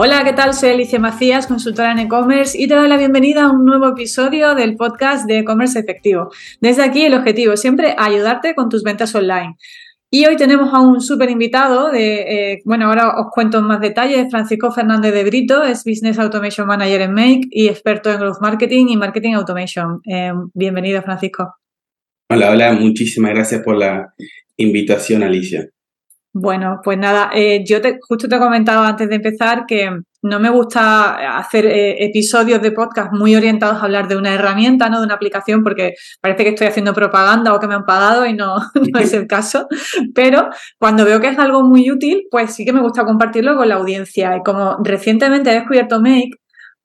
Hola, ¿qué tal? Soy Alicia Macías, consultora en e-commerce y te doy la bienvenida a un nuevo episodio del podcast de e-commerce efectivo. Desde aquí el objetivo siempre ayudarte con tus ventas online. Y hoy tenemos a un súper invitado de, eh, bueno, ahora os cuento en más detalles, Francisco Fernández de Brito, es Business Automation Manager en Make y experto en Growth Marketing y Marketing Automation. Eh, bienvenido, Francisco. Hola, hola, muchísimas gracias por la invitación, Alicia. Bueno, pues nada, eh, yo te, justo te he comentado antes de empezar que no me gusta hacer eh, episodios de podcast muy orientados a hablar de una herramienta, ¿no? De una aplicación, porque parece que estoy haciendo propaganda o que me han pagado y no, no es el caso. Pero cuando veo que es algo muy útil, pues sí que me gusta compartirlo con la audiencia. Y como recientemente he descubierto Make,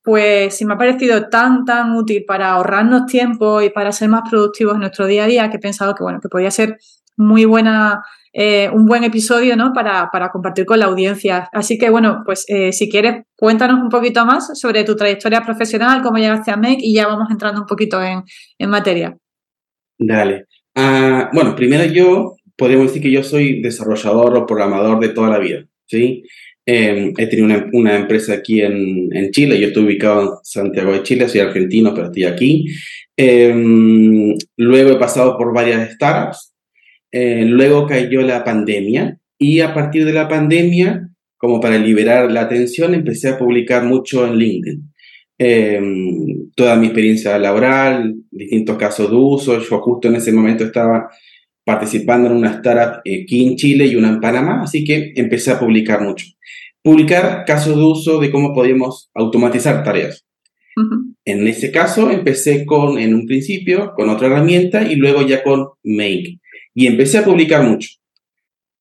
pues sí me ha parecido tan, tan útil para ahorrarnos tiempo y para ser más productivos en nuestro día a día que he pensado que, bueno, que podía ser muy buena eh, un buen episodio ¿no? para, para, compartir con la audiencia. Así que bueno, pues eh, si quieres, cuéntanos un poquito más sobre tu trayectoria profesional, cómo llegaste a MEC y ya vamos entrando un poquito en, en materia. Dale. Uh, bueno, primero yo podríamos decir que yo soy desarrollador o programador de toda la vida. ¿sí? Eh, he tenido una, empresa aquí en, en, Chile, yo estoy ubicado en Santiago de Chile, soy argentino, pero estoy aquí. Eh, luego he pasado por varias startups, eh, luego cayó la pandemia y a partir de la pandemia, como para liberar la atención, empecé a publicar mucho en LinkedIn. Em, toda mi experiencia laboral, distintos casos de uso. Yo justo en ese momento estaba participando en una startup aquí en Chile y una en Panamá, así que empecé a publicar mucho. Publicar casos de uso de cómo podíamos automatizar tareas. En ese caso empecé con, en un principio, con otra herramienta y luego ya con Make y empecé a publicar mucho.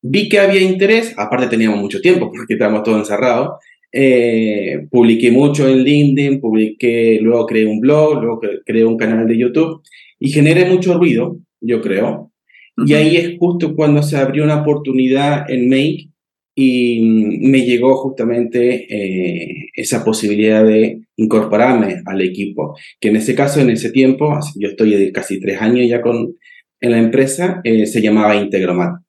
Vi que había interés, aparte teníamos mucho tiempo porque estábamos todos encerrados. Eh, publiqué mucho en LinkedIn, publiqué, luego creé un blog, luego creé un canal de YouTube y generé mucho ruido, yo creo. Y ahí es justo cuando se abrió una oportunidad en Make y me llegó justamente eh, esa posibilidad de incorporarme al equipo, que en ese caso, en ese tiempo, yo estoy de casi tres años ya con, en la empresa eh, se llamaba Integromat.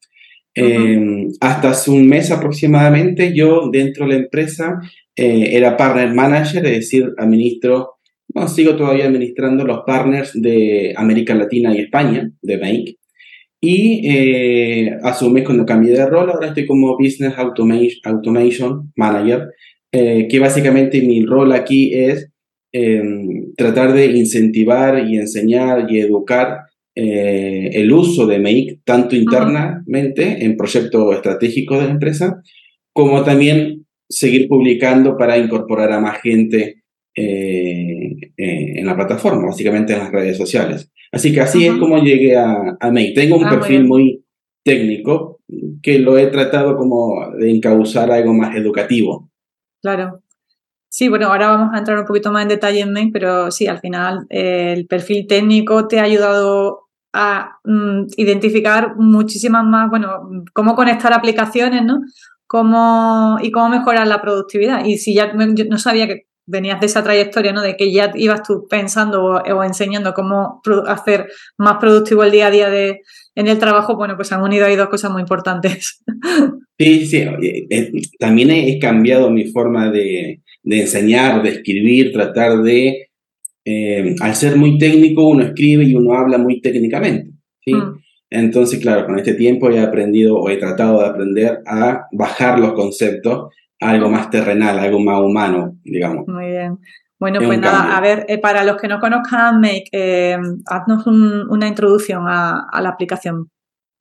Em, hasta hace un mes aproximadamente yo dentro de la empresa eh, era partner manager, es decir, administro, no, sigo todavía administrando los partners de América Latina y España, de Make. Y eh, hace un mes cuando cambié de rol, ahora estoy como Business Automation, Automation Manager, que básicamente mi rol aquí es em, tratar de incentivar y enseñar y educar eh, el uso de Make tanto internamente en proyectos estratégicos de la empresa, como también seguir publicando para incorporar a más gente eh, eh, en la plataforma, básicamente en las redes sociales. Así que así es como llegué a, a Make. Tengo un ah, perfil muy técnico que lo he tratado como de encauzar algo más educativo. Claro. Sí, bueno, ahora vamos a entrar un poquito más en detalle en Make, pero sí, al final el perfil técnico te ha ayudado a mm, identificar muchísimas más, bueno, cómo conectar aplicaciones, ¿no? Cómo, y cómo mejorar la productividad. Y si ya yo no sabía que venías de esa trayectoria, ¿no? De que ya ibas tú pensando o, enseñando cómo hacer más productivo el día a día de, en el trabajo, bueno, pues han unido ahí dos cosas muy importantes. Sí, sí, eh, también he cambiado mi forma de, de enseñar, de escribir, tratar de eh, al ser muy técnico, uno escribe y uno habla muy técnicamente. ¿sí? Mm. Entonces, claro, con este tiempo he aprendido o he tratado de aprender a bajar los conceptos a algo más terrenal, algo más humano, digamos. Muy bien. Bueno, pues nada, a ver, eh, para los que no conozcan Make, eh, haznos una introducción a, la aplicación.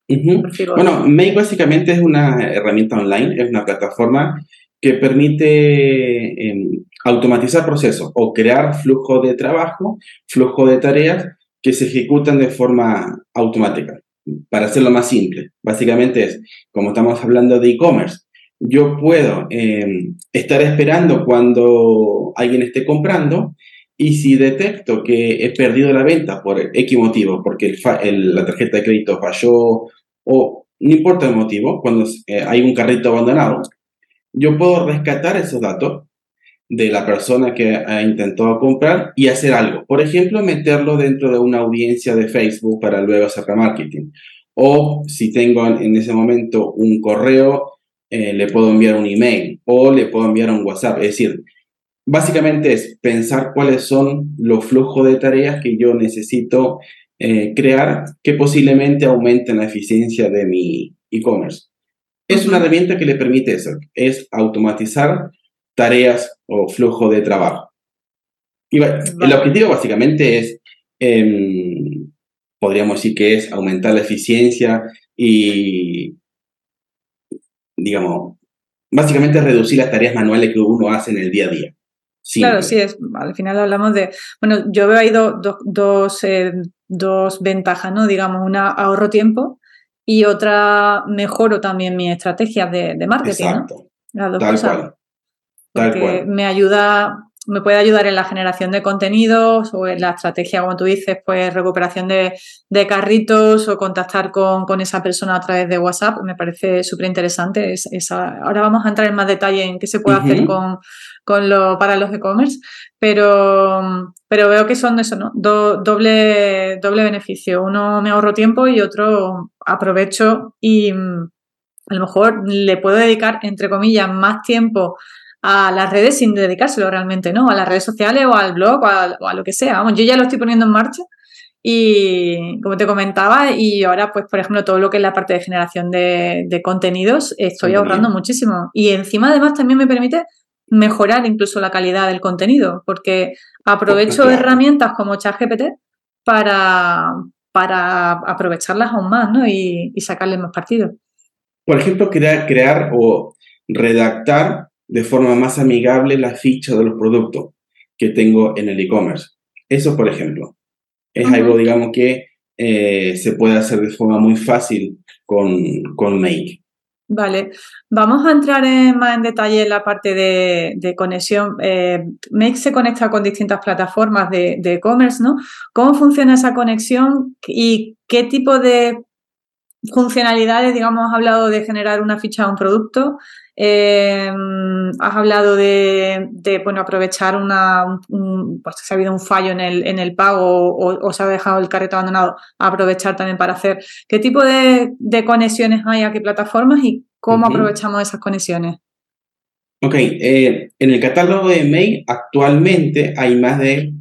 Bueno, Make básicamente es una herramienta online, es una plataforma que permite em, automatizar procesos o crear flujo de trabajo, flujo de tareas que se ejecutan de forma automática. Para hacerlo más simple, básicamente es, como estamos hablando de e-commerce, yo puedo em, estar esperando cuando alguien esté comprando y si detecto que he perdido la venta por X motivo, porque la tarjeta de crédito falló o no importa el motivo, cuando eh, hay un carrito abandonado, yo puedo rescatar esos datos de la persona que ha intentado comprar y hacer algo. Por ejemplo, meterlo dentro de una audiencia de Facebook para luego hacer marketing. O si tengo en ese momento un correo eh, le puedo enviar un email o le puedo enviar un WhatsApp. Es decir, básicamente es pensar cuáles son los flujos de tareas que yo necesito eh, crear que posiblemente aumenten la eficiencia de mi e-commerce. Es una herramienta que le permite eso, es automatizar tareas o flujo de trabajo. Y el objetivo básicamente es, em, podríamos decir que es aumentar la eficiencia y, digamos, básicamente reducir las tareas manuales que uno hace en el día a día. Claro, sí, es, al final hablamos de, bueno, yo veo ahí dos, eh, dos ventajas, ¿no? Digamos, una ahorro tiempo y otra mejoro también mi estrategia de, de marketing, Exacto. Las dos Tal cosas. cual. Cual. me ayuda, me puede ayudar en la generación de contenidos o en la estrategia, como tú dices, pues recuperación de, de carritos o contactar con, con, esa persona a través de WhatsApp. Me parece súper interesante. Es, esa. Ahora vamos a entrar en más detalle en qué se puede uh -huh. hacer con, con lo, para los e-commerce, pero, pero veo que son eso, ¿no? Do, doble, doble beneficio. Uno me ahorro tiempo y otro aprovecho y a lo mejor le puedo dedicar, entre comillas, más tiempo a las redes sin dedicárselo realmente, ¿no? A las redes sociales o al blog o a, o a, lo que sea. Vamos, yo ya lo estoy poniendo en marcha y como te comentaba, y ahora, pues, por ejemplo, todo lo que es la parte de generación de, de contenidos, estoy Muy ahorrando bien. muchísimo. Y encima, además, también me permite mejorar incluso la calidad del contenido, porque aprovecho herramientas como ChatGPT para, para aprovecharlas aún más, ¿no? Y, y sacarles más partido. Por ejemplo, crear, crear o redactar de forma más amigable la ficha de los productos que tengo en el e-commerce. Eso, por ejemplo, es uh -huh. algo, digamos, que eh, se puede hacer de forma muy fácil con, con Make. Vale, vamos a entrar en, más en detalle en la parte de, de conexión. Eh, Make se conecta con distintas plataformas de e-commerce, ¿no? ¿Cómo funciona esa conexión y qué tipo de funcionalidades, digamos, has hablado de generar una ficha de un producto, eh, has hablado de, de, bueno, aprovechar una, un, pues si ha habido un fallo en el, en el pago o, o, se ha dejado el carrito abandonado, aprovechar también para hacer. ¿Qué tipo de, de conexiones hay a qué plataformas y cómo uh -huh. aprovechamos esas conexiones? Ok, eh, en el catálogo de Mail actualmente hay más de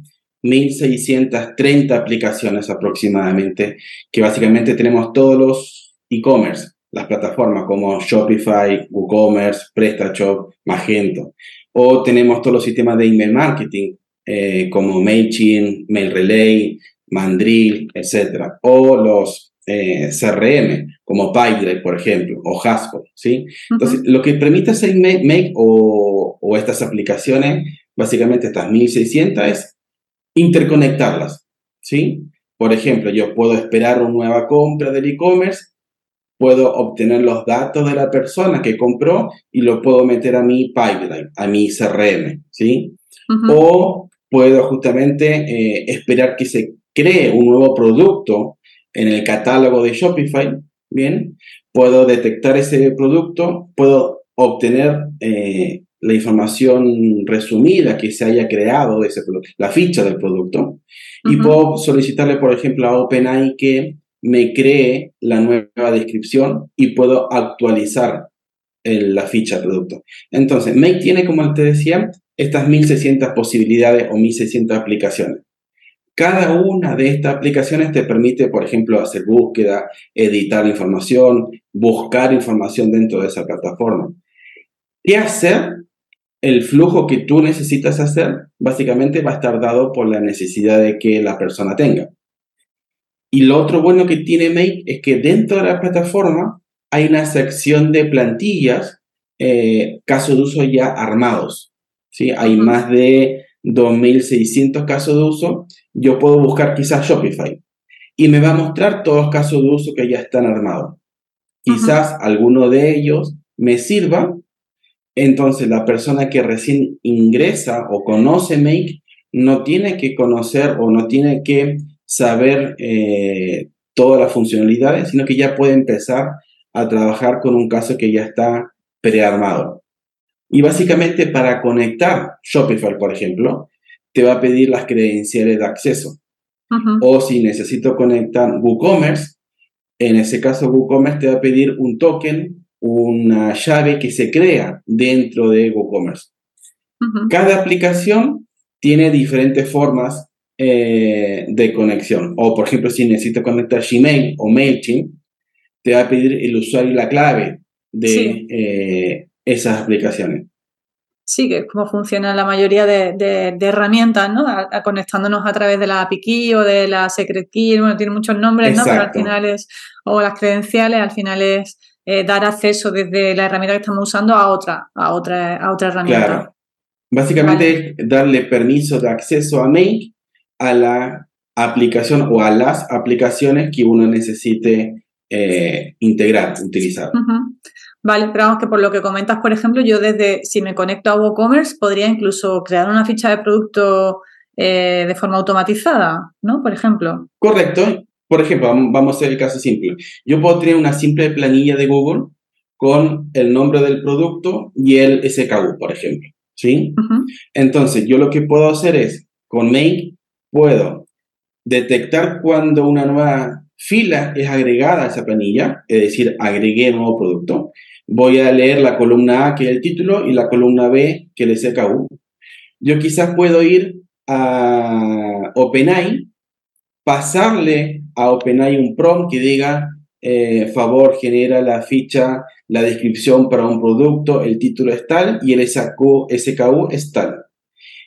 1.630 aplicaciones aproximadamente, que básicamente tenemos todos los e-commerce, las plataformas como Shopify, WooCommerce, PrestaShop, Magento. O tenemos todos los sistemas de email marketing, eh, como MailChimp, MailRelay, Mandrill, etc. O los eh, CRM, como Pipedrive, por ejemplo, o Haspel, ¿sí? Entonces, uh -huh. lo que permite hacer Make o, o estas aplicaciones, básicamente estas 1.600, es interconectarlas, ¿sí? Por ejemplo, yo puedo esperar una nueva compra del e-commerce, puedo obtener los datos de la persona que compró y lo puedo meter a mi pipeline, a mi CRM, ¿sí? Uh -huh. O puedo justamente eh, esperar que se cree un nuevo producto en el catálogo de Shopify, ¿bien? Puedo detectar ese producto, puedo obtener eh, la información resumida que se haya creado ese producto, la ficha del producto, uh -huh. y puedo solicitarle, por ejemplo, a OpenAI que me cree la nueva descripción y puedo actualizar el, la ficha producto. Entonces, Make tiene, como te decía, estas 1600 posibilidades o 1600 aplicaciones. Cada una de estas aplicaciones te permite, por ejemplo, hacer búsqueda, editar información, buscar información dentro de esa plataforma. ¿Qué hacer? El flujo que tú necesitas hacer básicamente va a estar dado por la necesidad de que la persona tenga. Y lo otro bueno que tiene Make es que dentro de la plataforma hay una sección de plantillas, eh, casos de uso ya armados. ¿sí? Hay más de 2.600 casos de uso. Yo puedo buscar quizás Shopify y me va a mostrar todos los casos de uso que ya están armados. Quizás -huh. alguno de ellos me sirva. Entonces la persona que recién ingresa o conoce Make no tiene que conocer o no tiene que saber eh, todas las funcionalidades, sino que ya puede empezar a trabajar con un caso que ya está prearmado. Y básicamente para conectar Shopify, por ejemplo, te va a pedir las credenciales de acceso. Uh -huh. O si necesito conectar WooCommerce, en ese caso WooCommerce te va a pedir un token una llave que se crea dentro de WooCommerce. Cada aplicación tiene diferentes formas eh, de conexión. O, por ejemplo, si necesito conectar Gmail o MailChimp, te va a pedir el usuario y la clave de eh, esas aplicaciones. Sí, que es como funciona la mayoría de, herramientas, ¿no? conectándonos a través de la API o de la Secret Key, bueno, tiene muchos nombres, ¿no? Pero al final es, o las credenciales, al final es eh, dar acceso desde la herramienta que estamos usando a otra, a otra, a otra herramienta. Claro. Básicamente es darle permiso de acceso a Make a la aplicación o a las aplicaciones que uno necesite eh, integrar, utilizar. Vale, pero vamos que por lo que comentas, por ejemplo, yo desde, si me conecto a WooCommerce, podría incluso crear una ficha de producto eh, de forma automatizada, ¿no? Por ejemplo. Correcto. Por ejemplo, vamos a hacer el caso simple. Yo puedo tener una simple planilla de Google con el nombre del producto y el SKU, por ejemplo. ¿Sí? Entonces, yo lo que puedo hacer es, con Make, puedo detectar cuando una nueva fila es agregada a esa planilla, es decir, agregué un nuevo producto voy a leer la columna A, que es el título, y la columna B, que es el SKU. Yo quizás puedo ir a OpenAI, pasarle a OpenAI un prompt que diga, eh, favor, genera la ficha, la descripción para un producto, el título es tal y el SKU, SKU es tal.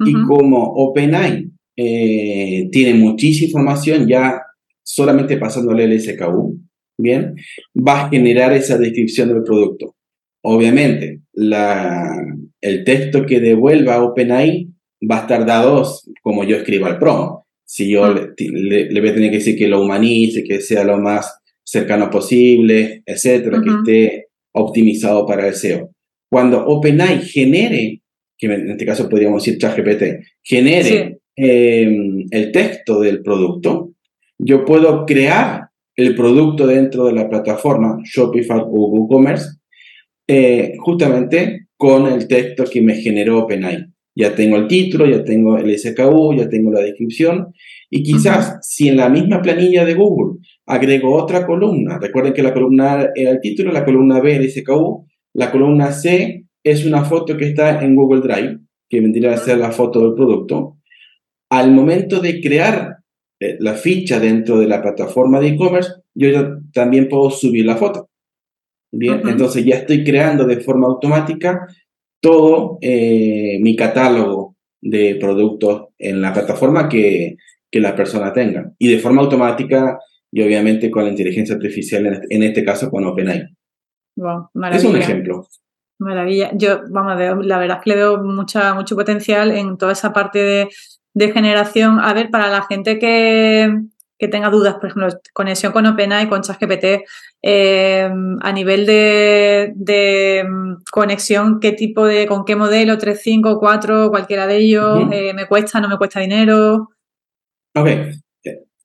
Y como OpenAI eh, tiene muchísima información, ya solamente pasándole el SKU, ¿bien? Va a generar esa descripción del producto. Obviamente, la, el texto que devuelva OpenAI va a estar dado como yo escribo al promo. Si yo ah. le, voy a tener que decir que lo humanice, que sea lo más cercano posible, etcétera, que esté optimizado para el SEO. Cuando OpenAI genere, que en este caso podríamos decir ChatGPT, genere em, el texto del producto, yo puedo crear el producto dentro de la plataforma Shopify o WooCommerce, eh, justamente con el texto que me generó OpenAI. Ya tengo el título, ya tengo el SKU, ya tengo la descripción. Y quizás si en la misma planilla de Google agrego otra columna, recuerden que la columna A era el título, la columna B el SKU, la columna C es una foto que está en Google Drive, que vendría a ser la foto del producto. Al momento de crear eh, la ficha dentro de la plataforma de e-commerce, yo también puedo subir la foto. Bien, entonces ya estoy creando de forma automática todo eh, mi catálogo de productos en la plataforma que, que, la persona tenga. Y de forma automática y obviamente con la inteligencia artificial, en este, este caso con OpenAI. es un ejemplo. Maravilla. Yo, vamos, la verdad es que le veo mucha, mucho potencial en toda esa parte de de generación. A ver, para la gente que, tenga dudas, por ejemplo, conexión con OpenAI, con ChatGPT, eh, a nivel de, mm, conexión, ¿qué tipo de, con qué modelo, 3, 5, 4, cualquiera de ellos, eh, me cuesta, no me cuesta dinero? Ok,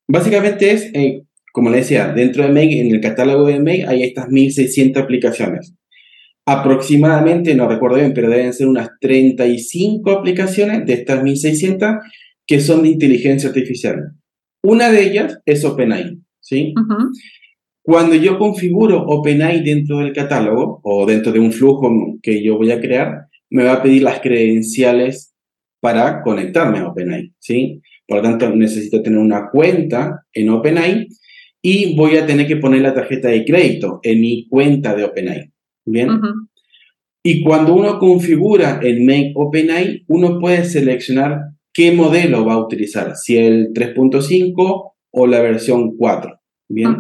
básicamente es, eh, como le decía, dentro de Make, en el catálogo de Make hay estas 1600 aplicaciones. Aproximadamente, no recuerdo bien, pero deben ser unas 35 aplicaciones de estas 1600 que son de inteligencia artificial. Una de ellas es OpenAI, ¿sí? Cuando yo configuro OpenAI dentro del catálogo o dentro de un flujo que yo voy a crear, me va a pedir las credenciales para conectarme a OpenAI, ¿sí? Por lo tanto, necesito tener una cuenta en OpenAI y voy a tener que poner la tarjeta de crédito en mi cuenta de OpenAI, ¿bien? Y cuando uno configura el Make OpenAI, uno puede seleccionar qué modelo va a utilizar, si el 3.5 o la versión 4. Bien.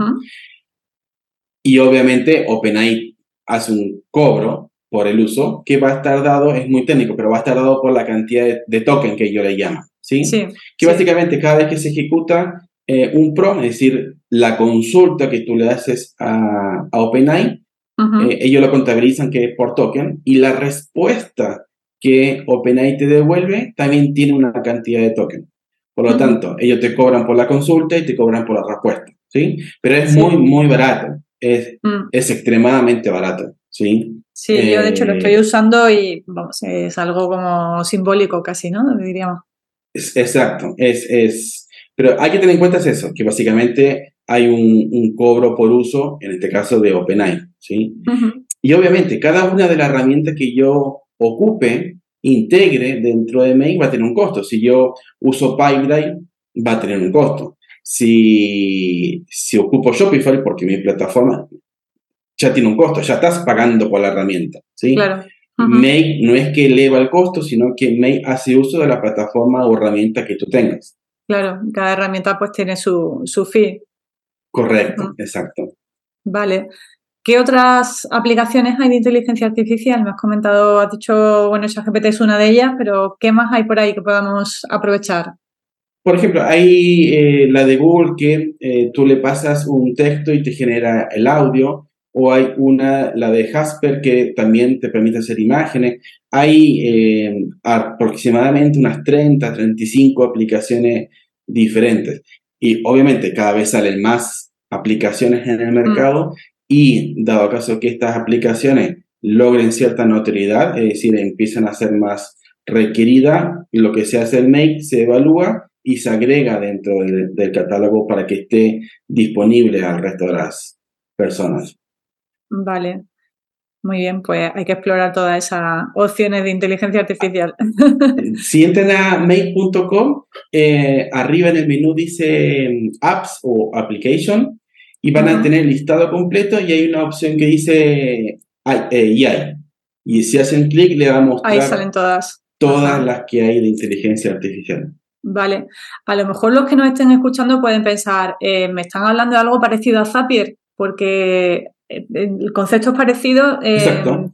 Y obviamente OpenAI hace un cobro por el uso que va a estar dado, es muy técnico, pero va a estar dado por la cantidad de, token que yo le llamo. ¿sí? sí que básicamente cada vez que se ejecuta eh, un PROM, es decir, la consulta que tú le haces a, OpenAI, eh, ellos lo contabilizan que es por token y la respuesta que OpenAI te devuelve también tiene una cantidad de token. Por lo tanto, ellos te cobran por la consulta y te cobran por la respuesta, ¿sí? Pero es muy, muy barato. Es, mm. es extremadamente barato, ¿sí? Sí, yo de hecho lo estoy eh, usando y vamos, es algo como simbólico casi, ¿no? Diríamos. Es, exacto, es, es, pero hay que tener en cuenta eso, que básicamente hay un, un, cobro por uso, en este caso de OpenAI, ¿sí? Y obviamente, cada una de las herramientas que yo ocupe, integre dentro de Make va a tener un costo. Si yo uso Pipedrive, va a tener un costo. Si, si ocupo Shopify, porque mi plataforma ya tiene un costo, ya estás pagando por la herramienta. ¿sí? Claro. Make no es que eleva el costo, sino que Make hace uso de la plataforma o herramienta que tú tengas. Claro, cada herramienta pues tiene su, su fee. Correcto, exacto. Vale. ¿Qué otras aplicaciones hay de inteligencia artificial? Me has comentado, has dicho, bueno, ChatGPT es una de ellas, pero ¿qué más hay por ahí que podamos aprovechar? Por ejemplo, hay eh, la de Google que eh, tú le pasas un texto y te genera el audio, o hay una, la de Jasper, que también te permite hacer imágenes. Hay eh, aproximadamente unas 30, 35 aplicaciones diferentes. Y obviamente cada vez salen más aplicaciones en el mm. mercado y dado caso que estas aplicaciones logren cierta notoriedad, es decir, empiezan a ser más requeridas, lo que se hace el make se evalúa y se agrega dentro del, catálogo para que esté disponible al resto de las personas. Vale, muy bien, pues hay que explorar todas esas opciones de inteligencia artificial. Si entran a make.com, eh, arriba en el menú dice mm, apps o application y van a tener el listado completo y hay una opción que dice AI. Eh, y si hacen clic le va a mostrar Ahí salen todas. Todas las que hay de inteligencia artificial. Vale. A lo mejor los que nos estén escuchando pueden pensar, eh, me están hablando de algo parecido a Zapier, porque el concepto es parecido. Exacto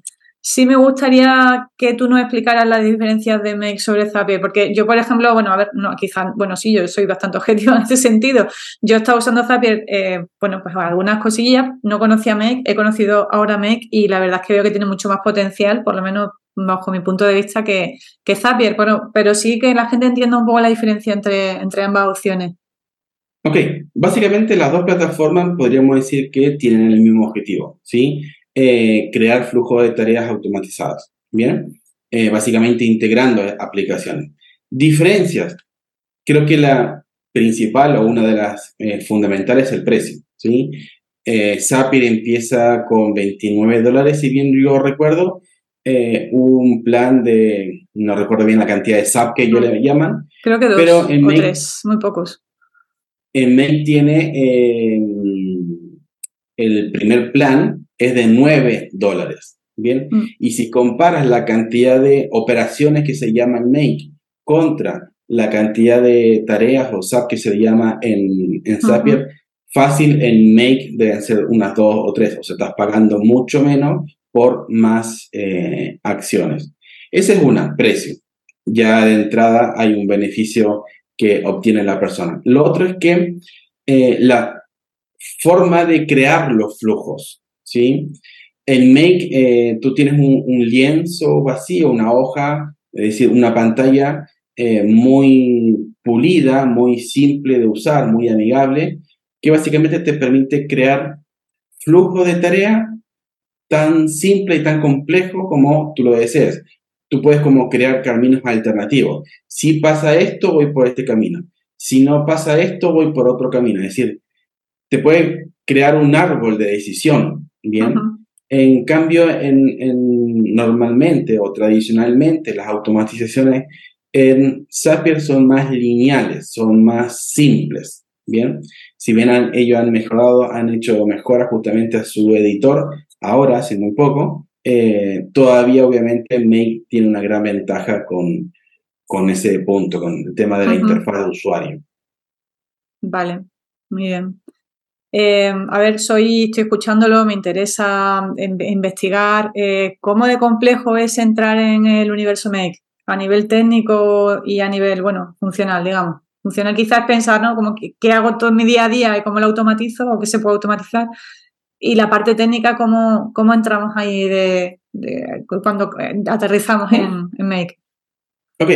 sí me gustaría que tú nos explicaras las diferencias de Make sobre Zapier, porque yo, por ejemplo, bueno, a ver, no, quizás, bueno, sí, yo soy bastante objetiva en ese sentido. Yo he estado usando Zapier, eh, bueno, pues algunas cosillas, no conocía Make, he conocido ahora Make y la verdad es que veo que tiene mucho más potencial, por lo menos bajo mi punto de vista, que, que Zapier, bueno, pero sí que la gente entienda un poco la diferencia entre, entre ambas opciones. Ok, básicamente las dos plataformas podríamos decir que tienen el mismo objetivo, ¿sí? Eh, crear flujo de tareas automatizadas. Bien, eh, básicamente integrando aplicaciones. Diferencias. Creo que la principal o una de las eh, fundamentales es el precio. ¿sí? Zapier empieza con 29 dólares, si bien yo recuerdo. un plan de, no recuerdo bien la cantidad de SAP que ellos le llaman. Creo que dos pero en o tres, muy pocos. En Mail tiene el primer plan es de 9 dólares. Bien, mm. y si comparas la cantidad de operaciones que se llaman make contra la cantidad de tareas o SAP que se llama en, en Zapier, fácil en make deben ser unas dos o tres, o sea, estás pagando mucho menos por más eh, acciones. Ese es una, precio. Ya de entrada hay un beneficio que obtiene la persona. Lo otro es que eh, la forma de crear los flujos. ¿sí? En Make eh, tú tienes un, lienzo vacío, una hoja, es decir, una pantalla eh, muy pulida, muy simple de usar, muy amigable, que básicamente te permite crear flujo de tarea tan simple y tan complejo como tú lo desees. Tú puedes como crear caminos alternativos. Si pasa esto, voy por este camino. Si no pasa esto, voy por otro camino. Es decir, te puede crear un árbol de decisión Bien. En cambio, en, normalmente o tradicionalmente las automatizaciones en Zapier son más lineales, son más simples. Bien, si bien ellos han mejorado, han hecho mejoras justamente a su editor, ahora hace muy poco, eh, todavía obviamente Make tiene una gran ventaja con, con ese punto, con el tema de la interfaz de usuario. Vale, muy bien. Eh, a ver, soy, estoy escuchándolo, me interesa investigar eh, cómo de complejo es entrar en el universo Make a nivel técnico y a nivel, bueno, funcional, digamos. Funcional quizás pensar, ¿no? Como qué hago todo mi día a día y cómo lo automatizo o qué se puede automatizar. Y la parte técnica, cómo, cómo entramos ahí de, cuando aterrizamos en, en Make. Ok.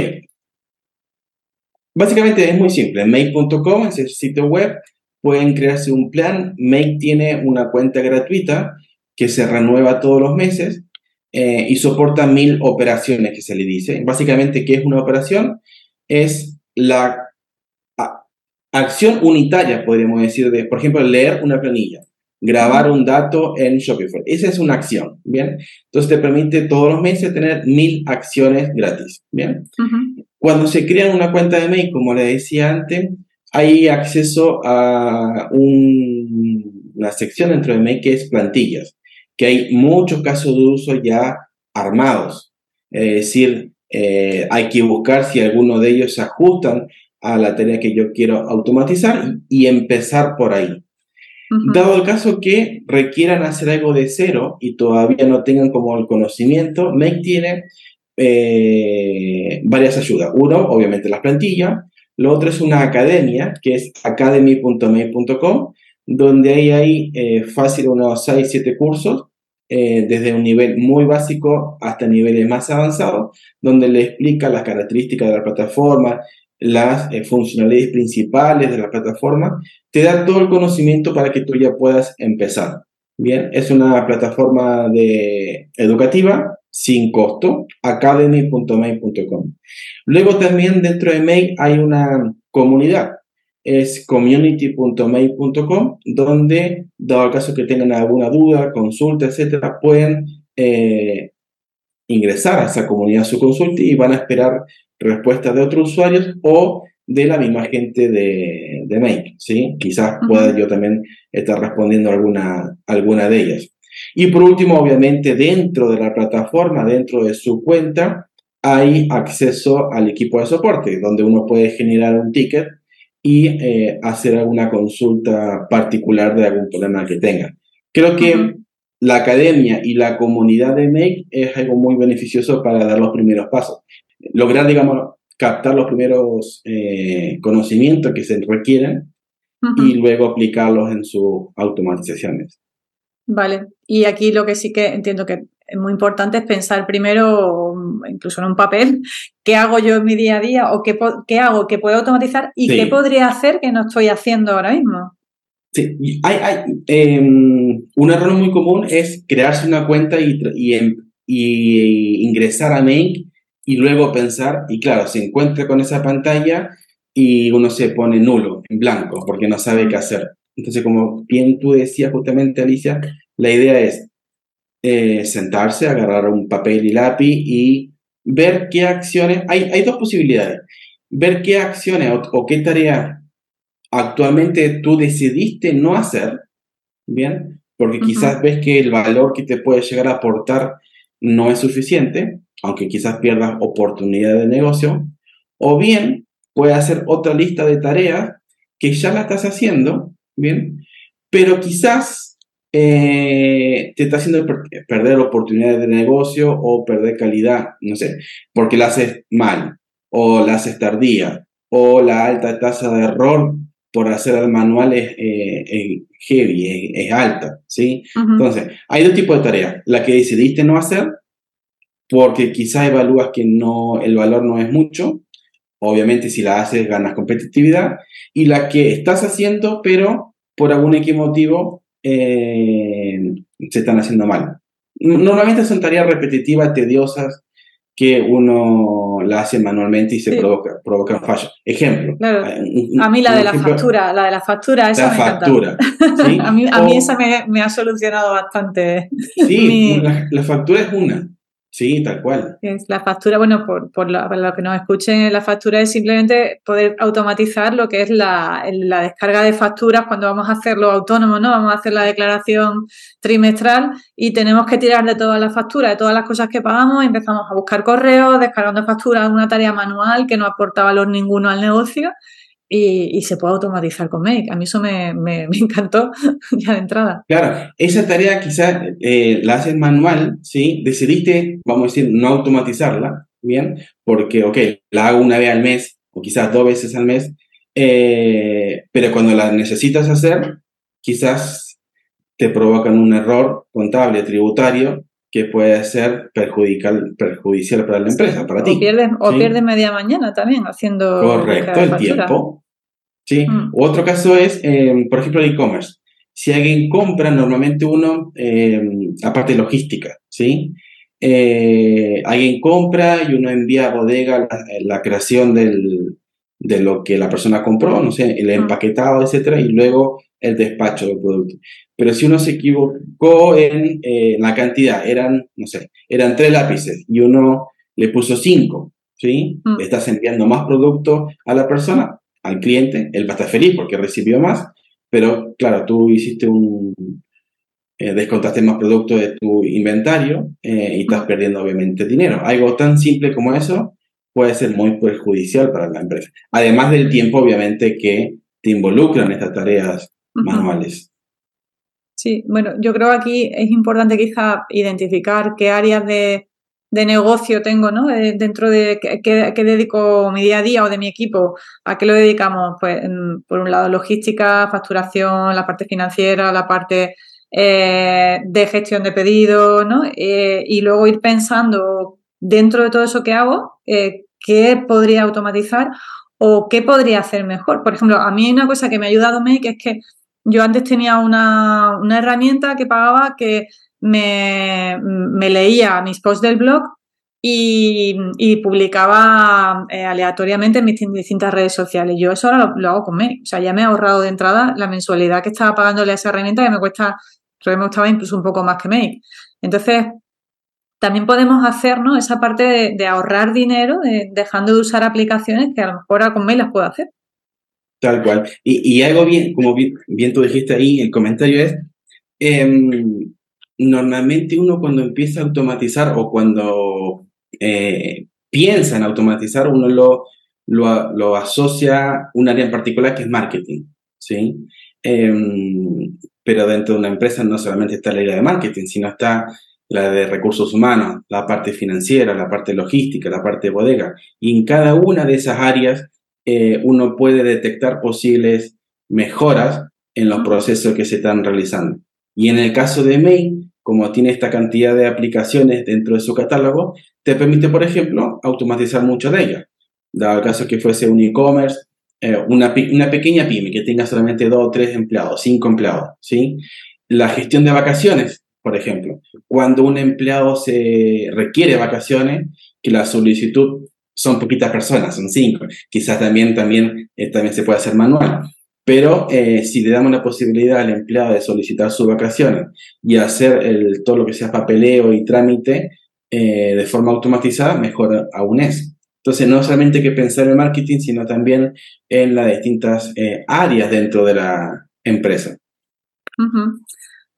Básicamente es muy simple. Make.com es el sitio web pueden crearse un plan. Make tiene una cuenta gratuita que se renueva todos los meses eh, y soporta mil operaciones que se le dice. Básicamente, ¿qué es una operación? Es la acción unitaria, podríamos decir, de, por ejemplo, leer una planilla. Grabar un dato en Shopify. Esa es una acción, ¿bien? Entonces te permite todos los meses tener mil acciones gratis, ¿bien? Cuando se crea una cuenta de mail, como le decía antes, hay acceso a una sección dentro de mail que es plantillas, que hay muchos casos de uso ya armados. Es decir, eh, hay que buscar si alguno de ellos se ajustan a la tarea que yo quiero automatizar y empezar por ahí. Dado el caso que requieran hacer algo de cero y todavía no tengan como el conocimiento, Make tiene eh, varias ayudas. Uno, obviamente las plantillas. Lo otro es una academia, que es academy.make.com, donde ahí hay eh, fácil unos 6, 7 cursos, eh, desde un nivel muy básico hasta niveles más avanzados, donde le explica las características de la plataforma, las eh, funcionalidades principales de la plataforma, te da todo el conocimiento para que tú ya puedas empezar. Bien, es una plataforma de, educativa sin costo, academy.mail.com. Luego también dentro de Mail hay una comunidad, es community.mail.com, donde, dado el caso que tengan alguna duda, consulta, etcétera, pueden eh, ingresar a esa comunidad su consulta y van a esperar respuestas de otros usuarios o de la misma gente de, de Make, ¿sí? Quizás pueda yo también estar respondiendo alguna, alguna de ellas. Y por último, obviamente, dentro de la plataforma, dentro de su cuenta, hay acceso al equipo de soporte, donde uno puede generar un ticket y eh, hacer alguna consulta particular de algún problema que tenga. Creo que la academia y la comunidad de Make es algo muy beneficioso para dar los primeros pasos lograr, digamos, captar los primeros eh, conocimientos que se requieren y luego aplicarlos en sus automatizaciones. Vale, y aquí lo que sí que entiendo que es muy importante es pensar primero, incluso en un papel, qué hago yo en mi día a día o qué, qué hago que puedo automatizar y qué podría hacer que no estoy haciendo ahora mismo. Sí, hay, hay em, un error muy común es crearse una cuenta y, y, em, y ingresar a Make y luego pensar, y claro, se encuentra con esa pantalla y uno se pone nulo, en blanco, porque no sabe qué hacer. Entonces, como bien tú decías justamente, Alicia, la idea es eh, sentarse, agarrar un papel y lápiz y ver qué acciones, hay, hay dos posibilidades, ver qué acciones o, qué tareas actualmente tú decidiste no hacer, ¿bien? Porque quizás ves que el valor que te puede llegar a aportar no es suficiente, aunque quizás pierdas oportunidad de negocio, o bien puede hacer otra lista de tareas que ya la estás haciendo, ¿bien? Pero quizás eh, te está haciendo perder oportunidades de negocio o perder calidad, no sé, porque la haces mal, o la haces tardía, o la alta tasa de error por hacer el manual es eh, heavy, es, alta, ¿sí? Entonces, hay dos tipos de tareas. La que decidiste no hacer porque quizás evalúas que no, el valor no es mucho, obviamente si la haces ganas competitividad, y la que estás haciendo, pero por algún motivo eh, se están haciendo mal. Normalmente son tareas repetitivas, tediosas, que uno la hace manualmente y se provoca, provoca fallos. Ejemplo. a mí la de la factura, la de la factura, esa la factura. a mí, a mí esa me, me, ha solucionado bastante. Sí, la, factura es una. Sí, tal cual. Es la factura, bueno, por, por, lo, que nos escuchen, la factura es simplemente poder automatizar lo que es la, la, descarga de facturas cuando vamos a hacerlo autónomo, ¿no? Vamos a hacer la declaración trimestral y tenemos que tirar de todas las facturas, de todas las cosas que pagamos, empezamos a buscar correos, descargando facturas, una tarea manual que no aporta valor ninguno al negocio y, se puede automatizar con Make. A mí eso me, me, encantó ya de entrada. Claro, esa tarea quizás eh, la haces manual, ¿sí? Decidiste, vamos a decir, no automatizarla, ¿bien? Porque, ok, la hago una vez al mes o quizás dos veces al mes, eh, pero cuando la necesitas hacer, quizás te provocan un error contable, tributario, que puede ser perjudicial, perjudicial para la empresa, para ti. O pierdes, media mañana también haciendo... Correcto, el tiempo. ¿sí? Mm. Otro caso es, em, por ejemplo, el e-commerce. Si alguien compra, normalmente uno, em, aparte de logística, ¿sí? Eh, alguien compra y uno envía a bodega la, creación del, de lo que la persona compró, no sé, el mm. empaquetado, etcétera, y luego el despacho del producto. Pero si uno se equivocó en eh, la cantidad, eran, no sé, eran tres lápices y uno le puso cinco, ¿sí? Mm. Estás enviando más producto a la persona, al cliente, él va a estar feliz porque recibió más, pero claro, tú hiciste un, eh, descontaste más producto de tu inventario eh, y estás perdiendo obviamente dinero. Algo tan simple como eso puede ser muy perjudicial para la empresa. Además del tiempo, obviamente, que te involucran estas tareas manuales. Sí, bueno, yo creo que aquí es importante quizá identificar qué áreas de, negocio tengo, ¿no? Eh, dentro de qué, dedico mi día a día o de mi equipo, ¿a qué lo dedicamos? Pues, por un lado, logística, facturación, la parte financiera, la parte eh, de gestión de pedidos, ¿no? Eh, y luego ir pensando dentro de todo eso que hago, qué podría automatizar o qué podría hacer mejor. Por ejemplo, a mí hay una cosa que me ha ayudado Make, es que yo antes tenía una, herramienta que pagaba que me, leía mis posts del blog y, publicaba eh, aleatoriamente en mis distintas redes sociales. Yo eso ahora lo, hago con Make. O sea, ya me he ahorrado de entrada la mensualidad que estaba pagándole a esa herramienta que me cuesta, creo que me costaba incluso un poco más que Make. Entonces, también podemos hacer esa parte de, ahorrar dinero dejando de usar aplicaciones que a lo mejor a con mail las puedo hacer. Tal cual. Y, algo bien, como bien, tú dijiste ahí, el comentario es, em, normalmente uno cuando empieza a automatizar o cuando eh, piensa en automatizar, uno lo, lo, asocia a un área en particular que es marketing, ¿sí? Em, pero dentro de una empresa no solamente está la área de marketing, sino está la de recursos humanos, la parte financiera, la parte logística, la parte de bodega. Y en cada una de esas áreas eh, uno puede detectar posibles mejoras en los procesos que se están realizando. Y en el caso de Mail, como tiene esta cantidad de aplicaciones dentro de su catálogo, te permite, por ejemplo, automatizar muchas de ellas. Dado el caso que fuese un e-commerce, eh, una, una, pequeña pyme que tenga solamente dos o tres empleados, cinco empleados, ¿sí? La gestión de vacaciones, por ejemplo, cuando un empleado se requiere vacaciones, que la solicitud son poquitas personas, son cinco, quizás también, también, eh, también se puede hacer manual. Pero eh, si le damos la posibilidad al empleado de solicitar sus vacaciones y hacer el, todo lo que sea papeleo y trámite eh, de forma automatizada, mejor aún es. Entonces, no solamente hay que pensar en marketing, sino también en las distintas áreas dentro de la empresa.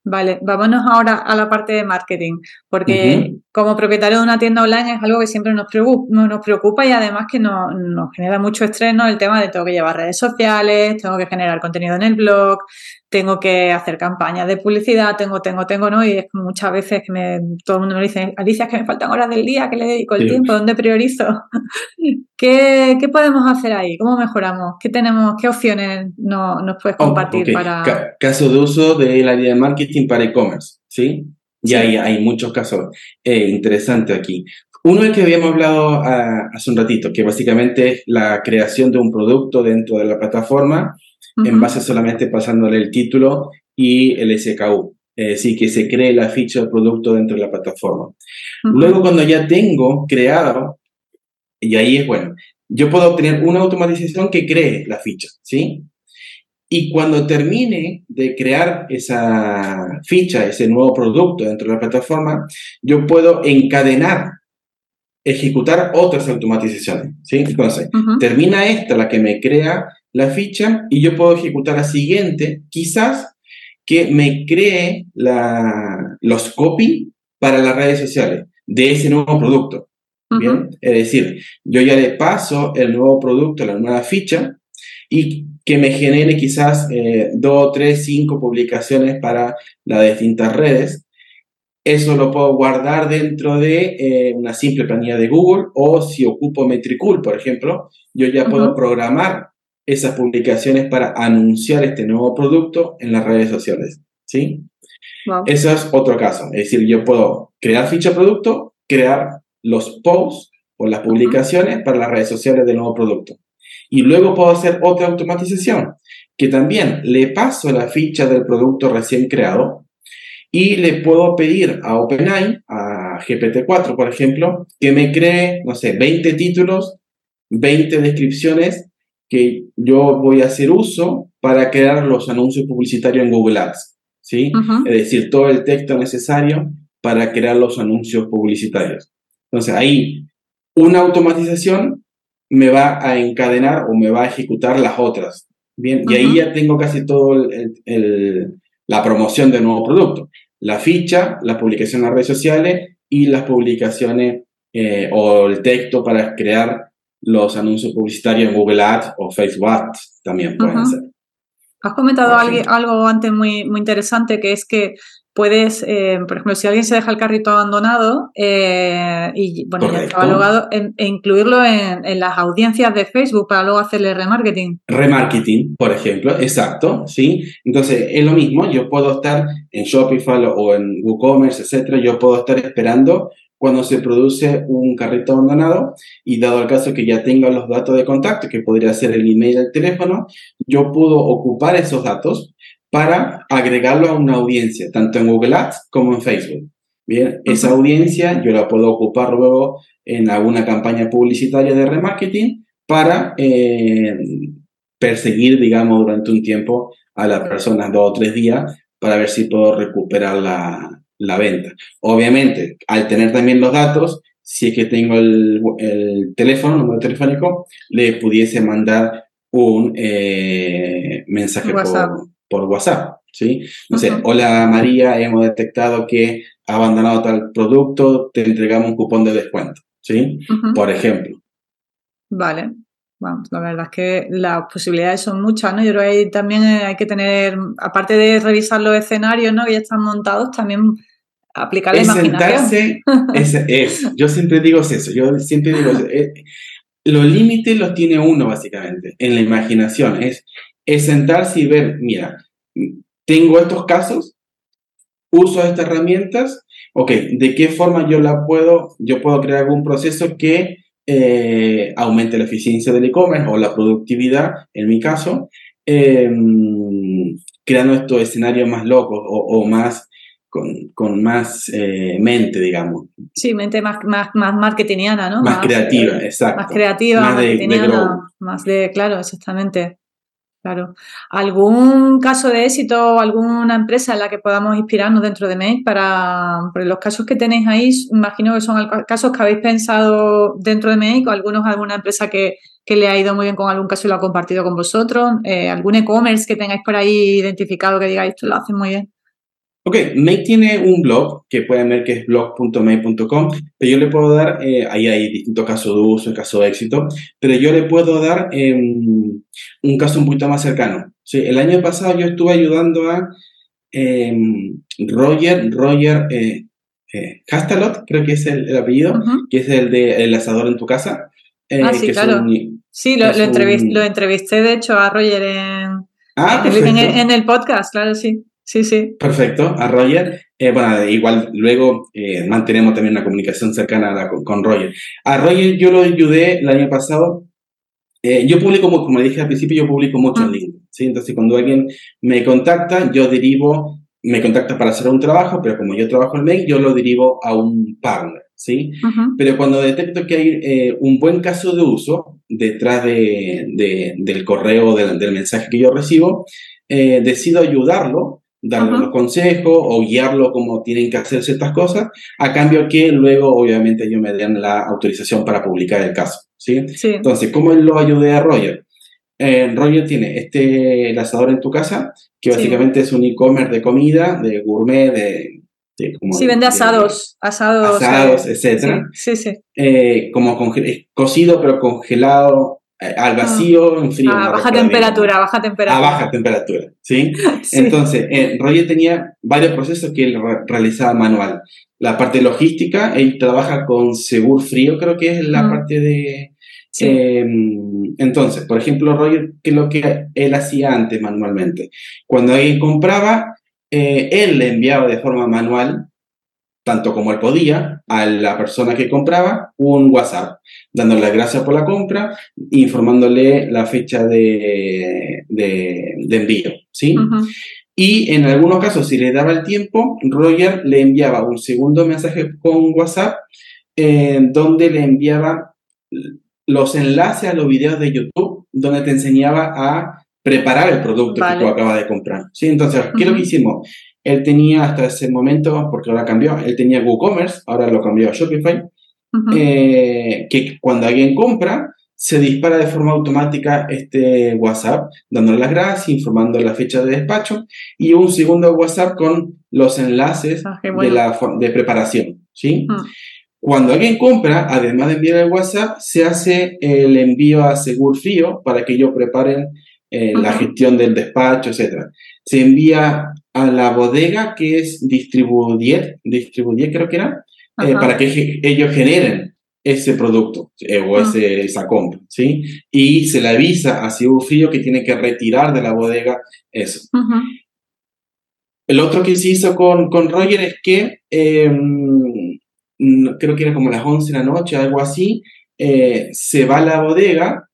Vale, vámonos ahora a la parte de marketing, porque como propietario de una tienda online es algo que siempre nos preocupa, nos preocupa y además que nos, nos genera mucho estrés, ¿no? El tema de tengo que llevar redes sociales, tengo que generar contenido en el blog, tengo que hacer campañas de publicidad, tengo, tengo, tengo, ¿no? Y es muchas veces que me, todo el mundo me dice, Alicia, es que me faltan horas del día, que le dedico el tiempo? ¿Dónde priorizo? ¿Qué, ¿Qué, podemos hacer ahí? ¿Cómo mejoramos? ¿Qué tenemos? ¿Qué opciones no, nos puedes oh, compartir para...? caso de uso del área de marketing para e-commerce, ¿sí? Y hay, hay muchos casos eh, interesantes aquí. Uno es que habíamos hablado ah, hace un ratito, que básicamente es la creación de un producto dentro de la plataforma en base solamente pasándole el título y el SKU. Es decir, que se cree la ficha del producto dentro de la plataforma. Luego, cuando ya tengo creado, y ahí es bueno, yo puedo obtener una automatización que cree la ficha, ¿sí? Y cuando termine de crear esa ficha, ese nuevo producto dentro de la plataforma, yo puedo encadenar, ejecutar otras automatizaciones, ¿sí? Entonces, termina esta, la que me crea la ficha y yo puedo ejecutar la siguiente, quizás que me cree la, los copy para las redes sociales de ese nuevo producto. Bien, es decir, yo ya le paso el nuevo producto, la nueva ficha y que me genere quizás eh, dos, tres, cinco publicaciones para las distintas redes. Eso lo puedo guardar dentro de eh, una simple planilla de Google o si ocupo Metricool, por ejemplo, yo ya puedo programar esas publicaciones para anunciar este nuevo producto en las redes sociales. ¿sí? Eso es otro caso. Es decir, yo puedo crear ficha producto, crear los posts o las publicaciones para las redes sociales del nuevo producto. Y luego puedo hacer otra automatización, que también le paso la ficha del producto recién creado y le puedo pedir a OpenAI, a GPT-4, por ejemplo, que me cree, no sé, 20 títulos, 20 descripciones que yo voy a hacer uso para crear los anuncios publicitarios en Google Ads, ¿sí? Es decir, todo el texto necesario para crear los anuncios publicitarios. Entonces, ahí una automatización me va a encadenar o me va a ejecutar las otras. Bien, y ahí ya tengo casi todo el, la promoción del nuevo producto. La ficha, la publicación en las redes sociales y las publicaciones eh, o el texto para crear los anuncios publicitarios en Google Ads o Facebook Ads también pueden ser. Has comentado algo, algo antes muy, muy interesante, que es que puedes, eh, por ejemplo, si alguien se deja el carrito abandonado eh, y bueno, ya logado, e incluirlo en, las audiencias de Facebook para luego hacerle remarketing. Remarketing, por ejemplo, exacto, ¿sí? Entonces, es lo mismo, yo puedo estar en Shopify o en WooCommerce, etcétera, yo puedo estar esperando cuando se produce un carrito abandonado y dado el caso que ya tenga los datos de contacto, que podría ser el email, el teléfono, yo puedo ocupar esos datos para agregarlo a una audiencia, tanto en Google Ads como en Facebook. Bien, esa audiencia yo la puedo ocupar luego en alguna campaña publicitaria de remarketing para eh, perseguir, digamos, durante un tiempo a las personas, dos o tres días, para ver si puedo recuperar la, la venta. Obviamente, al tener también los datos, si es que tengo el, el teléfono, número telefónico, le pudiese mandar un eh, mensaje por, por WhatsApp, ¿sí? No sé, hola María, hemos detectado que ha abandonado tal producto, te entregamos un cupón de descuento, ¿sí? Por ejemplo. Vale. Vamos, la verdad es que las posibilidades son muchas, ¿no? Yo creo que ahí también hay que tener, aparte de revisar los escenarios, ¿no? Que ya están montados, también aplicar la es imaginación. Sentarse, es, yo siempre digo eso, yo siempre digo eso. Eh, los límites los tiene uno, básicamente, en la imaginación. Es es sentarse y ver, mira, tengo estos casos, uso estas herramientas, ok, ¿de qué forma yo la puedo, yo puedo crear algún proceso que eh, aumente la eficiencia del e-commerce o la productividad, en mi caso, em, creando estos escenarios más locos o, más con, más eh, mente, digamos. Sí, mente más, más, más marketingiana, ¿no? Más, creativa, exacto. Más creativa, más, de, más de, claro, exactamente. Claro. ¿Algún caso de éxito alguna empresa en la que podamos inspirarnos dentro de Make para, los casos que tenéis ahí, imagino que son casos que habéis pensado dentro de Make o algunos, alguna empresa que, le ha ido muy bien con algún caso y lo ha compartido con vosotros, eh, algún e-commerce que tengáis por ahí identificado que digáis esto lo hacen muy bien? Ok, Make tiene un blog que pueden ver que es blog.make.com, pero yo le puedo dar, eh, ahí hay distintos casos de uso, casos de éxito, pero yo le puedo dar em, un caso un poquito más cercano. ¿sí? El año pasado yo estuve ayudando a em, Roger, Roger eh, eh, Castalot, creo que es el, apellido, que es el de El asador en tu casa. ah, sí, claro. sí, lo, lo, entrevisté, de hecho a Roger en, ah, en el podcast, claro, sí. Sí, sí. Perfecto. A Roger. Eh, bueno, igual luego eh, mantenemos también una comunicación cercana con, Roger. A Roger yo lo ayudé el año pasado. Eh, yo publico, como le dije al principio, yo publico mucho en ah. LinkedIn. ¿sí? Entonces, cuando alguien me contacta, yo derivo, me contacta para hacer un trabajo, pero como yo trabajo en mail, yo lo derivo a un partner. ¿sí? Pero cuando detecto que hay un buen caso de uso detrás de, del correo, del, del mensaje que yo recibo, decido ayudarlo darle los consejos o guiarlo como tienen que hacer ciertas cosas, a cambio que luego obviamente ellos me den la autorización para publicar el caso. ¿sí? Entonces, ¿cómo lo ayudé a Roger? Eh, Roger tiene este asador en tu casa, que básicamente es un e-commerce de comida, de gourmet, de... sí, vende asados, asados. Asados, etc. Sí, sí. Eh, como cocido, pero congelado, eh, al vacío, en frío. A baja temperatura, baja temperatura. A baja temperatura, ¿sí? Entonces, eh, Roger tenía varios procesos que él realizaba manual. La parte logística, él trabaja con Segur Frío, creo que es la parte de... Em, entonces, por ejemplo, Roger, ¿qué es lo que él hacía antes manualmente? Cuando alguien compraba, eh, él le enviaba de forma manual tanto como él podía, a la persona que compraba un WhatsApp, dándole las gracias por la compra, informándole la fecha de, de, envío, ¿sí? Y en algunos casos, si le daba el tiempo, Roger le enviaba un segundo mensaje con WhatsApp, eh, donde le enviaba los enlaces a los videos de YouTube, donde te enseñaba a preparar el producto que tú acabas de comprar. ¿sí? Entonces, ¿qué es lo que hicimos? Él tenía hasta ese momento, porque ahora cambió, él tenía WooCommerce, ahora lo cambió a Shopify, eh, que cuando alguien compra, se dispara de forma automática este WhatsApp, dándole las gracias, informando la fecha de despacho y un segundo WhatsApp con los enlaces ah, de, la, de preparación. ¿sí? Cuando alguien compra, además de enviar el WhatsApp, se hace el envío a Segurfío para que ellos preparen eh, la gestión del despacho, etc. Se envía a la bodega que es Distribudier, Distribudier creo que era, eh, para que ellos generen ese producto eh, o ah. ese, esa compra, ¿sí? Y se le avisa a Frío que tiene que retirar de la bodega eso. El otro que se hizo con, con Roger es que, em, creo que era como las 11 de la noche, algo así, eh, se va a la bodega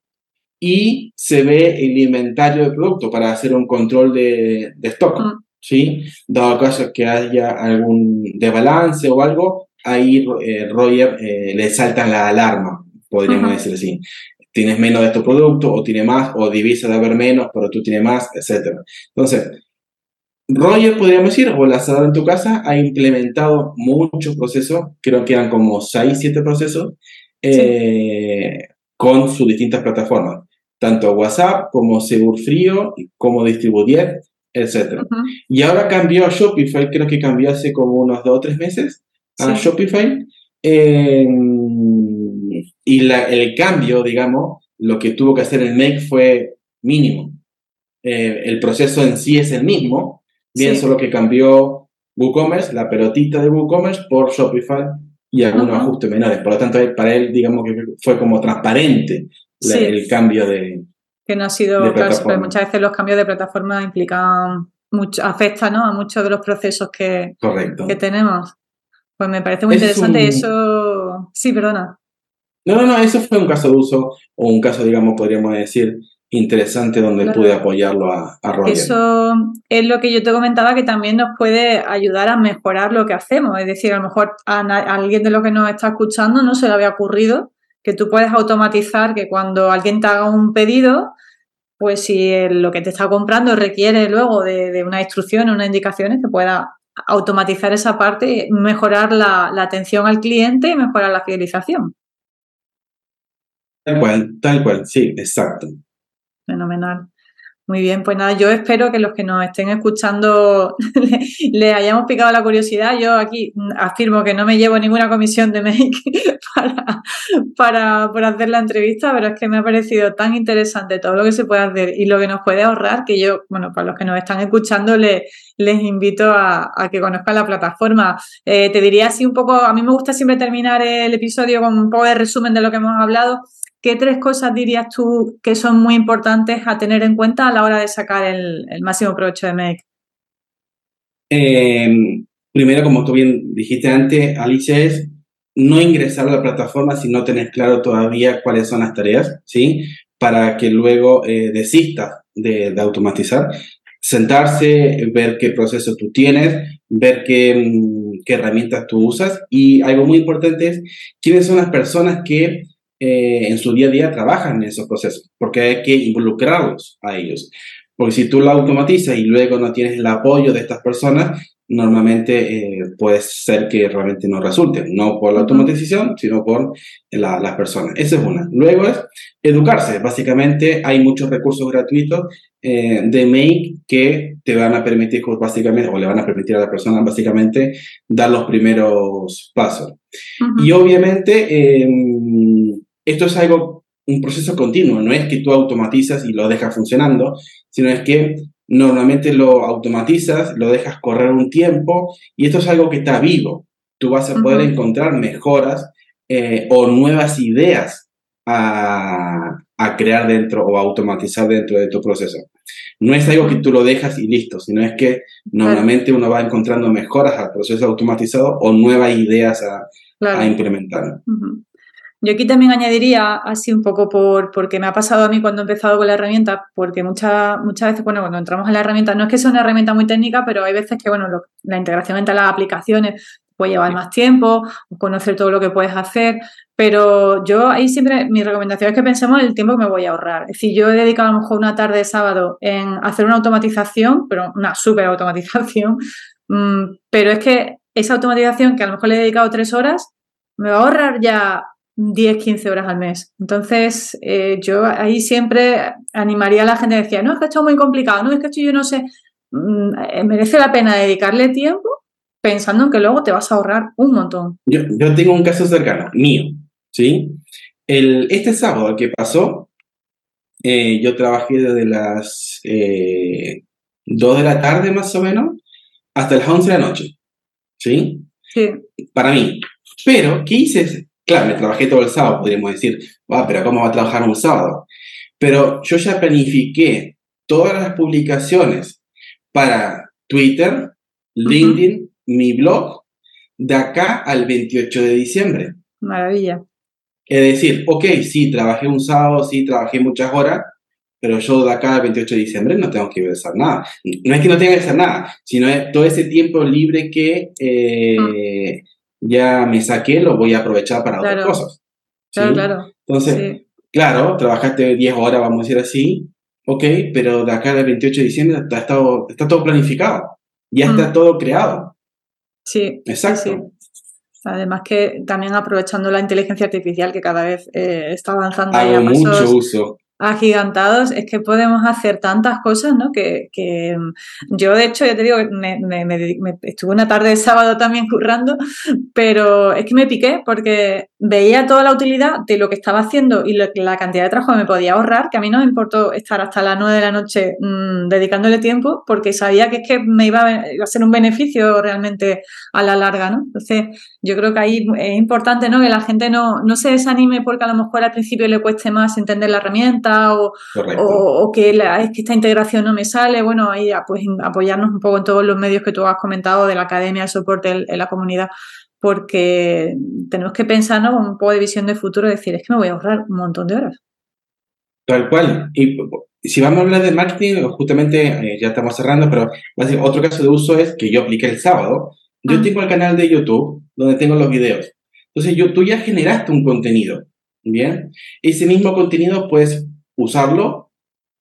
y se ve el inventario de producto para hacer un control de, de stock, ah. ¿Sí? Dado caso que haya algún desbalance o algo, ahí eh, Roger eh, le salta la alarma, podríamos decir así. Tienes menos de tu producto, o tiene más, o divisa de haber menos, pero tú tienes más, etc. Entonces, Roger, podríamos decir, o la sala en tu casa, ha implementado muchos procesos, creo que eran como 6, 7 procesos, eh, con sus distintas plataformas, tanto WhatsApp como Segurfrío, como Distribudier, etc. Y ahora cambió a Shopify, creo que cambió hace como unos 2 o 3 meses, a Shopify. Em, y el cambio, digamos, lo que tuvo que hacer el Make fue mínimo. Eh, el proceso en sí es el mismo, bien solo que cambió WooCommerce, la pelotita de WooCommerce, por Shopify y algunos ajustes menores. Por lo tanto, para él, digamos que fue como transparente el cambio de. Que no ha sido, claro, muchas veces los cambios de plataforma implican, mucho, afecta ¿no? a muchos de los procesos que, que tenemos. Pues me parece muy interesante eso. Sí, perdona. No, no, no, eso fue un caso de uso o un caso, digamos, podríamos decir, interesante donde pude apoyarlo a, a Roger. Eso es lo que yo te comentaba que también nos puede ayudar a mejorar lo que hacemos. Es decir, a lo mejor a, alguien de los que nos está escuchando no se le había ocurrido que tú puedes automatizar que cuando alguien te haga un pedido, pues si lo que te está comprando requiere luego de, de una instrucción o unas indicaciones, que pueda automatizar esa parte, mejorar la, atención al cliente y mejorar la fidelización. Tal cual, tal cual, sí, exacto. Fenomenal. Muy bien, pues nada, yo espero que los que nos estén escuchando le, hayamos picado la curiosidad. Yo aquí afirmo que no me llevo ninguna comisión de Make para, para, hacer la entrevista, pero es que me ha parecido tan interesante todo lo que se puede hacer y lo que nos puede ahorrar que yo, bueno, para los que nos están escuchando, les invito a, que conozcan la plataforma. Eh, te diría así un poco, a mí me gusta siempre terminar el episodio con un poco de resumen de lo que hemos hablado. ¿Qué tres cosas dirías tú que son muy importantes a tener en cuenta a la hora de sacar el, máximo provecho de Make? Em, primero, como tú bien dijiste antes, Alicia, es no ingresar a la plataforma si no tenés claro todavía cuáles son las tareas, ¿sí? Para que luego eh, desistas de, automatizar. Sentarse, ver qué proceso tú tienes, ver qué, mm, qué herramientas tú usas y algo muy importante es quiénes son las personas que eh, en su día a día trabajan en esos procesos, porque hay que involucrarlos a ellos. Porque si tú lo automatizas y luego no tienes el apoyo de estas personas, normalmente eh, puede ser que realmente no resulte, no por la automatización, sino por las personas. Esa es una. Luego es educarse. Básicamente hay muchos recursos gratuitos eh, de Make que te van a permitir, básicamente, o le van a permitir a la persona básicamente dar los primeros pasos. Y obviamente em, esto es algo, un proceso continuo, no es que tú automatizas y lo dejas funcionando, sino es que normalmente lo automatizas, lo dejas correr un tiempo y esto es algo que está vivo. Tú vas a poder encontrar mejoras eh, o nuevas ideas a, a, crear dentro o automatizar dentro de tu proceso. No es algo que tú lo dejas y listo, sino es que normalmente uno va encontrando mejoras al proceso automatizado o nuevas ideas a, a implementar. Yo aquí también añadiría, así un poco por porque me ha pasado a mí cuando he empezado con la herramienta, porque muchas muchas veces, bueno, cuando entramos en la herramienta, no es que sea una herramienta muy técnica, pero hay veces que, bueno, la integración entre las aplicaciones puede llevar más tiempo, conocer todo lo que puedes hacer, pero yo ahí siempre, mi recomendación es que pensemos en el tiempo que me voy a ahorrar. Es decir, yo he dedicado a lo mejor una tarde de sábado en hacer una automatización, pero una súper automatización, mm, pero es que esa automatización que a lo mejor le he dedicado tres horas, me va a ahorrar ya 10, 15 horas al mes. Entonces, eh, yo ahí siempre animaría a la gente a decir, no, es que esto es muy complicado, no, es que esto yo no sé, mm, eh, merece la pena dedicarle tiempo pensando en que luego te vas a ahorrar un montón. Yo, tengo un caso cercano, mío, ¿sí? El, este sábado que pasó, eh, yo trabajé desde las 2 de la tarde más o menos hasta las 11 de la noche, ¿sí? Sí. Para mí. Pero, ¿qué hice? Claro, me trabajé todo el sábado, podríamos decir, ah, pero ¿cómo va a trabajar un sábado? Pero yo ya planifiqué todas las publicaciones para Twitter, LinkedIn, mi blog, de acá al 28 de diciembre. Maravilla. Es decir, ok, sí, trabajé un sábado, sí, trabajé muchas horas, pero yo de acá al 28 de diciembre no tengo que hacer nada. No es que no tenga que hacer nada, sino todo ese tiempo libre que eh, ya me saqué, lo voy a aprovechar para otras cosas. Claro, claro. Entonces, claro, trabajaste 10 horas, vamos a decir así, ok, pero de acá al 28 de diciembre está, está todo planificado, ya está mm. todo creado. Sí. Exacto. Además que también aprovechando la inteligencia artificial que cada vez eh, está avanzando. Hago mucho uso agigantados, es que podemos hacer tantas cosas, ¿no? Que, mm, yo, de hecho, ya te digo, me, estuve una tarde de sábado también currando, pero es que me piqué porque veía toda la utilidad de lo que estaba haciendo y la cantidad de trabajo que me podía ahorrar, que a mí no me importó estar hasta las nueve de la noche mm, dedicándole tiempo, porque sabía que es que me iba a, iba a ser un beneficio realmente a la larga, ¿no? Entonces, yo creo que ahí es importante, ¿no? Que la gente no, no se desanime porque a lo mejor al principio le cueste más entender la herramienta, o, que, es que esta integración no me sale. Bueno, ahí pues apoyarnos un poco en todos los medios que tú has comentado de la academia, el soporte en, la comunidad, porque tenemos que pensar con un poco de visión de futuro, decir, es que me voy a ahorrar un montón de horas. Tal cual. Y si vamos a hablar de marketing, justamente eh, ya estamos cerrando, pero otro caso de uso es que yo apliqué el sábado. Yo ah. tengo el canal de YouTube donde tengo los videos. Entonces, yo, tú ya generaste un contenido, ¿bien? Ese mismo contenido, pues, usarlo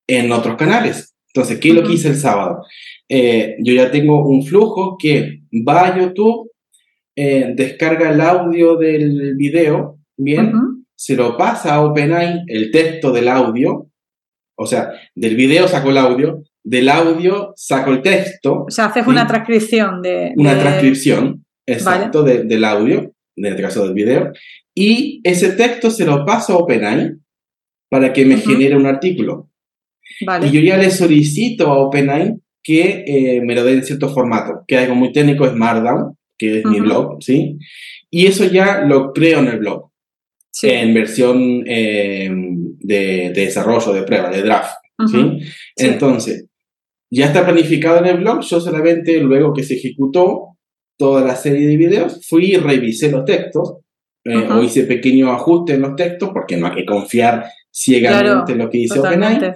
en otros canales. Entonces, ¿qué es lo que hice el sábado? Eh, yo ya tengo un flujo que va a YouTube, eh, descarga el audio del video, ¿bien? Se lo pasa a OpenAI, el texto del audio, o sea, del video saco el audio, del audio saco el texto. O sea, haces una transcripción de... Una transcripción, exacto, del audio, en este caso del video, y ese texto se lo paso a OpenAI, para que me genere un artículo. Y yo ya le solicito a OpenAI que eh, me lo dé en cierto formato, que algo muy técnico es Markdown, que es mi blog, ¿sí? Y eso ya lo creo en el blog, en versión eh, de, desarrollo, de prueba, de draft, ¿sí? Entonces, ya está planificado en el blog, yo solamente luego que se ejecutó toda la serie de videos, fui y revisé los textos, eh, o hice pequeños ajustes en los textos, porque no hay que confiar ciegamente lo que dice OpenAI.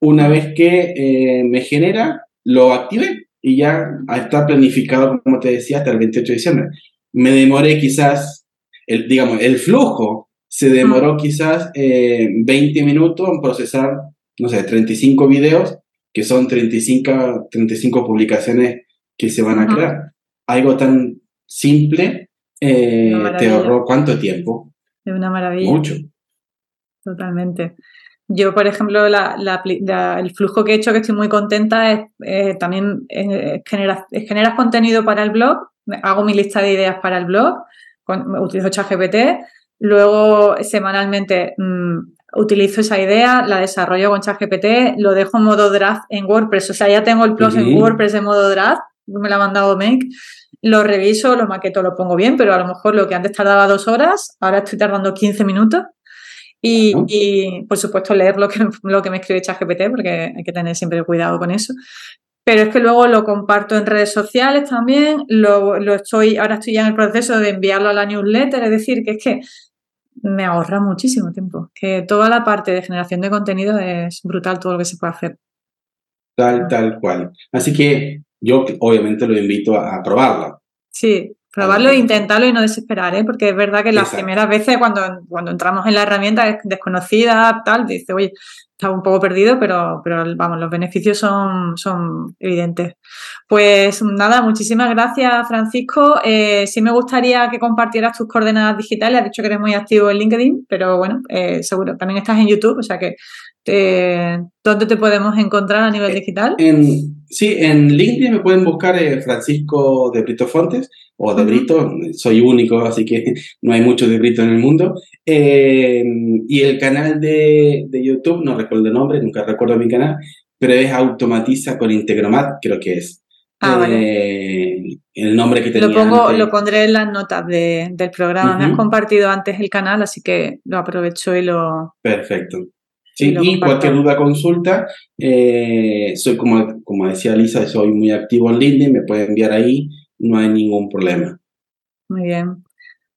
Una vez que eh, me genera, lo activé y ya está planificado, como te decía, hasta el 28 de diciembre. Me demoré quizás, el, digamos, el flujo se demoró quizás 20 eh, minutos en procesar, no sé, 35 videos, que son 35, 35 publicaciones que se van a crear. Algo tan simple eh, te ahorró cuánto tiempo? Es una maravilla. Mucho. Totalmente. Yo, por ejemplo, el flujo que he hecho, que estoy muy contenta, es eh, también eh, generas, contenido para el blog, hago mi lista de ideas para el blog, utilizo ChatGPT, luego semanalmente mm, utilizo esa idea, la desarrollo con ChatGPT, lo dejo en modo draft en WordPress, o sea, ya tengo el blog en WordPress en modo draft, me lo ha mandado Make, lo reviso, lo maqueto, lo pongo bien, pero a lo mejor lo que antes tardaba dos horas, ahora estoy tardando 15 minutos y, por supuesto, leer lo que, lo que me escribe ChatGPT, porque hay que tener siempre cuidado con eso. Pero es que luego lo comparto en redes sociales también, lo, lo estoy, ahora estoy ya en el proceso de enviarlo a la newsletter, es decir, que es que me ahorra muchísimo tiempo. Que toda la parte de generación de contenido es brutal todo lo que se puede hacer. Tal, tal cual. Así que yo obviamente lo invito a, probarla. Sí, Probarlo e intentarlo y no desesperar, ¿eh? porque es verdad que las primeras veces cuando, cuando entramos en la herramienta es desconocida, tal, dice, oye, estaba un poco perdido, pero, pero vamos, los beneficios son, son evidentes. Pues nada, muchísimas gracias, Francisco. Eh, sí me gustaría que compartieras tus coordenadas digitales. Has dicho que eres muy activo en LinkedIn, pero bueno, eh, seguro, también estás en YouTube, o sea que eh, ¿dónde te podemos encontrar a nivel digital? En, sí, en LinkedIn me pueden buscar Francisco de Brito Fontes o de Brito, soy único, así que no hay muchos de Brito en el mundo. Eh, y el canal de, de, YouTube, no recuerdo el nombre, nunca recuerdo mi canal, pero es Automatiza con Integromat, creo que es. Ah, eh, el nombre que tenía lo, pongo, lo pondré en las notas del programa. Me has compartido antes el canal, así que lo aprovecho y lo. Perfecto. Sí, y, cualquier duda, consulta, eh, soy como, como decía Lisa, soy muy activo en LinkedIn, me puede enviar ahí no hay ningún problema. Muy bien.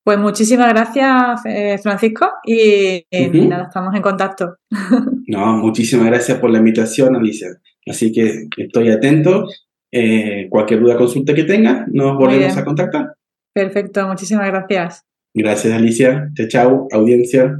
Pues muchísimas gracias, eh, Francisco, y, nada, estamos en contacto. No, muchísimas gracias por la invitación, Alicia. Así que estoy atento. Eh, cualquier duda, consulta que tenga, nos volvemos a contactar. Perfecto, muchísimas gracias. Gracias, Alicia. Chao, chao, audiencia.